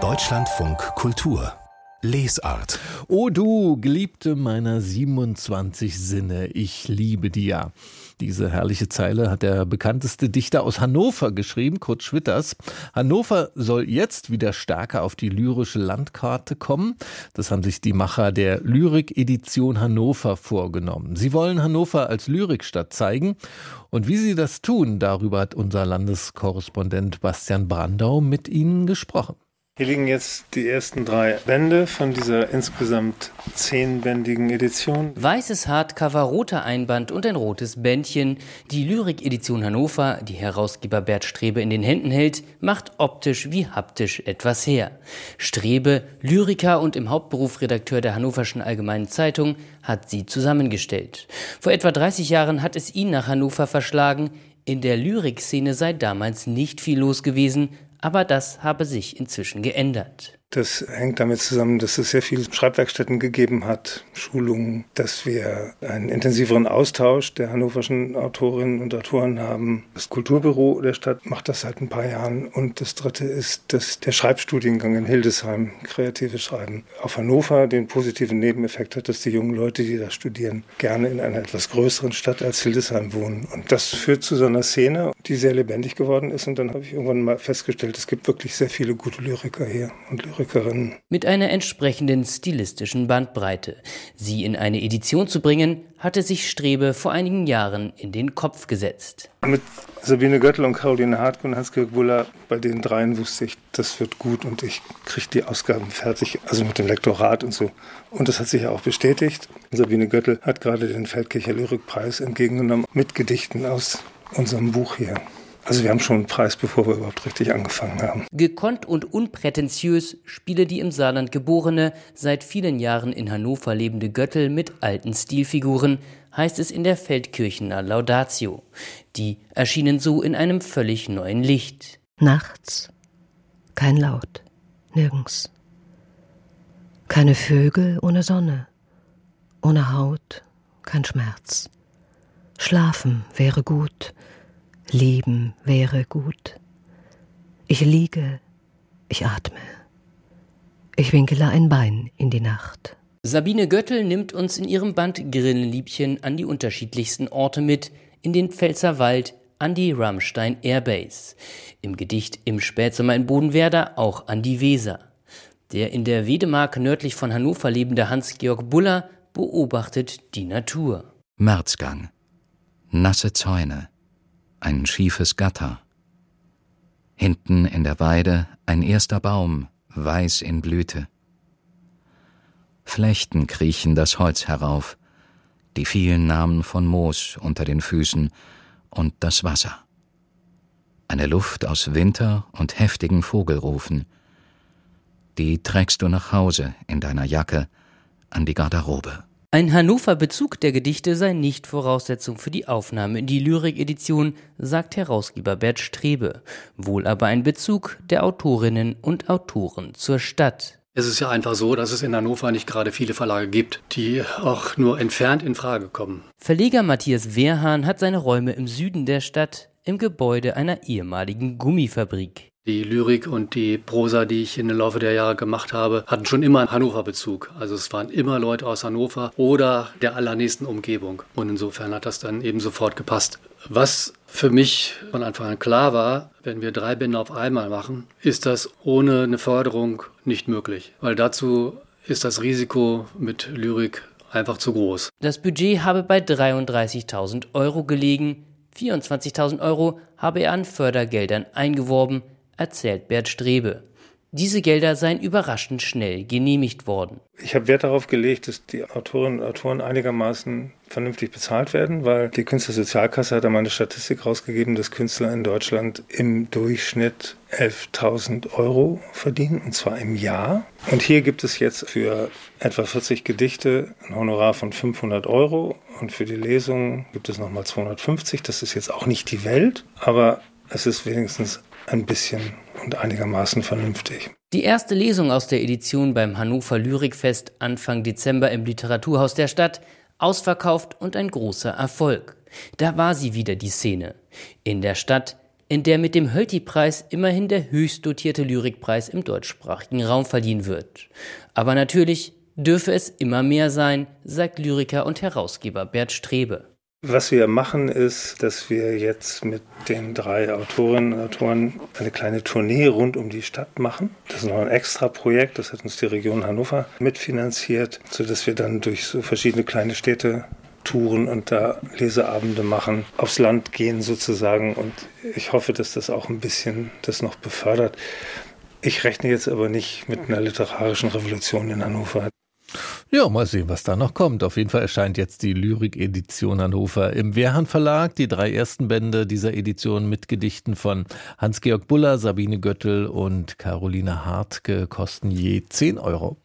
Deutschlandfunk Kultur Lesart. O du, Geliebte meiner 27 Sinne, ich liebe dir. Diese herrliche Zeile hat der bekannteste Dichter aus Hannover geschrieben, Kurt Schwitters. Hannover soll jetzt wieder stärker auf die lyrische Landkarte kommen. Das haben sich die Macher der Lyrik-Edition Hannover vorgenommen. Sie wollen Hannover als Lyrikstadt zeigen. Und wie sie das tun, darüber hat unser Landeskorrespondent Bastian Brandau mit ihnen gesprochen. Hier liegen jetzt die ersten drei Bände von dieser insgesamt zehnbändigen Edition. Weißes Hardcover, roter Einband und ein rotes Bändchen. Die Lyrik-Edition Hannover, die Herausgeber Bert Strebe in den Händen hält, macht optisch wie haptisch etwas her. Strebe, Lyriker und im Hauptberuf Redakteur der Hannoverschen Allgemeinen Zeitung, hat sie zusammengestellt. Vor etwa 30 Jahren hat es ihn nach Hannover verschlagen. In der Lyrikszene sei damals nicht viel los gewesen, aber das habe sich inzwischen geändert. Das hängt damit zusammen, dass es sehr viele Schreibwerkstätten gegeben hat, Schulungen, dass wir einen intensiveren Austausch der hannoverschen Autorinnen und Autoren haben. Das Kulturbüro der Stadt macht das seit ein paar Jahren. Und das dritte ist, dass der Schreibstudiengang in Hildesheim, kreatives Schreiben, auf Hannover den positiven Nebeneffekt hat, dass die jungen Leute, die da studieren, gerne in einer etwas größeren Stadt als Hildesheim wohnen. Und das führt zu so einer Szene, die sehr lebendig geworden ist. Und dann habe ich irgendwann mal festgestellt, es gibt wirklich sehr viele gute Lyriker hier und Lyriker Lyrikerin. Mit einer entsprechenden stilistischen Bandbreite. Sie in eine Edition zu bringen, hatte sich Strebe vor einigen Jahren in den Kopf gesetzt. Mit Sabine Göttel und Caroline Hartke und Hans-Georg Buller, bei den dreien wusste ich, das wird gut und ich kriege die Ausgaben fertig, also mit dem Lektorat und so. Und das hat sich ja auch bestätigt. Sabine Göttel hat gerade den Feldkircher Lyrikpreis entgegengenommen mit Gedichten aus unserem Buch hier. Also wir haben schon einen Preis, bevor wir überhaupt richtig angefangen haben. Gekonnt und unprätentiös spiele die im Saarland geborene, seit vielen Jahren in Hannover lebende Göttel mit alten Stilfiguren, heißt es in der Feldkirchener Laudatio. Die erschienen so in einem völlig neuen Licht. Nachts kein Laut, nirgends. Keine Vögel ohne Sonne, ohne Haut kein Schmerz. Schlafen wäre gut, Leben wäre gut. Ich liege, ich atme. Ich winkele ein Bein in die Nacht. Sabine Göttel nimmt uns in ihrem Band Grillenliebchen an die unterschiedlichsten Orte mit, in den Pfälzerwald, an die Rammstein Airbase, im Gedicht Im Spätsommer in Bodenwerder auch an die Weser. Der in der Wedemark nördlich von Hannover lebende Hans-Georg Buller beobachtet die Natur. Märzgang. Nasse Zäune ein schiefes Gatter. Hinten in der Weide ein erster Baum, weiß in Blüte. Flechten kriechen das Holz herauf, die vielen Namen von Moos unter den Füßen und das Wasser. Eine Luft aus Winter und heftigen Vogelrufen. Die trägst du nach Hause in deiner Jacke an die Garderobe. Ein Hannover-Bezug der Gedichte sei nicht Voraussetzung für die Aufnahme in die Lyrik-Edition, sagt Herausgeber Bert Strebe, wohl aber ein Bezug der Autorinnen und Autoren zur Stadt. Es ist ja einfach so, dass es in Hannover nicht gerade viele Verlage gibt, die auch nur entfernt in Frage kommen. Verleger Matthias Wehrhahn hat seine Räume im Süden der Stadt, im Gebäude einer ehemaligen Gummifabrik. Die Lyrik und die Prosa, die ich den Laufe der Jahre gemacht habe, hatten schon immer einen Hannover-Bezug. Also es waren immer Leute aus Hannover oder der allernächsten Umgebung. Und insofern hat das dann eben sofort gepasst. Was für mich von Anfang an klar war, wenn wir drei Bände auf einmal machen, ist das ohne eine Förderung nicht möglich. Weil dazu ist das Risiko mit Lyrik einfach zu groß. Das Budget habe bei 33.000 Euro gelegen. 24.000 Euro habe er an Fördergeldern eingeworben erzählt Bert Strebe. Diese Gelder seien überraschend schnell genehmigt worden. Ich habe Wert darauf gelegt, dass die Autorinnen und Autoren einigermaßen vernünftig bezahlt werden, weil die Künstlersozialkasse hat einmal eine Statistik rausgegeben, dass Künstler in Deutschland im Durchschnitt 11.000 Euro verdienen, und zwar im Jahr. Und hier gibt es jetzt für etwa 40 Gedichte ein Honorar von 500 Euro und für die Lesung gibt es nochmal 250. Das ist jetzt auch nicht die Welt, aber es ist wenigstens ein bisschen und einigermaßen vernünftig. Die erste Lesung aus der Edition beim Hannover Lyrikfest Anfang Dezember im Literaturhaus der Stadt, ausverkauft und ein großer Erfolg. Da war sie wieder die Szene. In der Stadt, in der mit dem Hölti-Preis immerhin der höchst dotierte Lyrikpreis im deutschsprachigen Raum verliehen wird. Aber natürlich dürfe es immer mehr sein, sagt Lyriker und Herausgeber Bert Strebe. Was wir machen, ist, dass wir jetzt mit den drei Autorinnen und Autoren eine kleine Tournee rund um die Stadt machen. Das ist noch ein extra Projekt, das hat uns die Region Hannover mitfinanziert, sodass wir dann durch so verschiedene kleine Städte touren und da Leseabende machen, aufs Land gehen sozusagen. Und ich hoffe, dass das auch ein bisschen das noch befördert. Ich rechne jetzt aber nicht mit einer literarischen Revolution in Hannover. Ja, mal sehen, was da noch kommt. Auf jeden Fall erscheint jetzt die Lyrik-Edition Hannover im Wehrhahn Verlag. Die drei ersten Bände dieser Edition mit Gedichten von Hans-Georg Buller, Sabine Göttel und Caroline Hartke kosten je 10 Euro.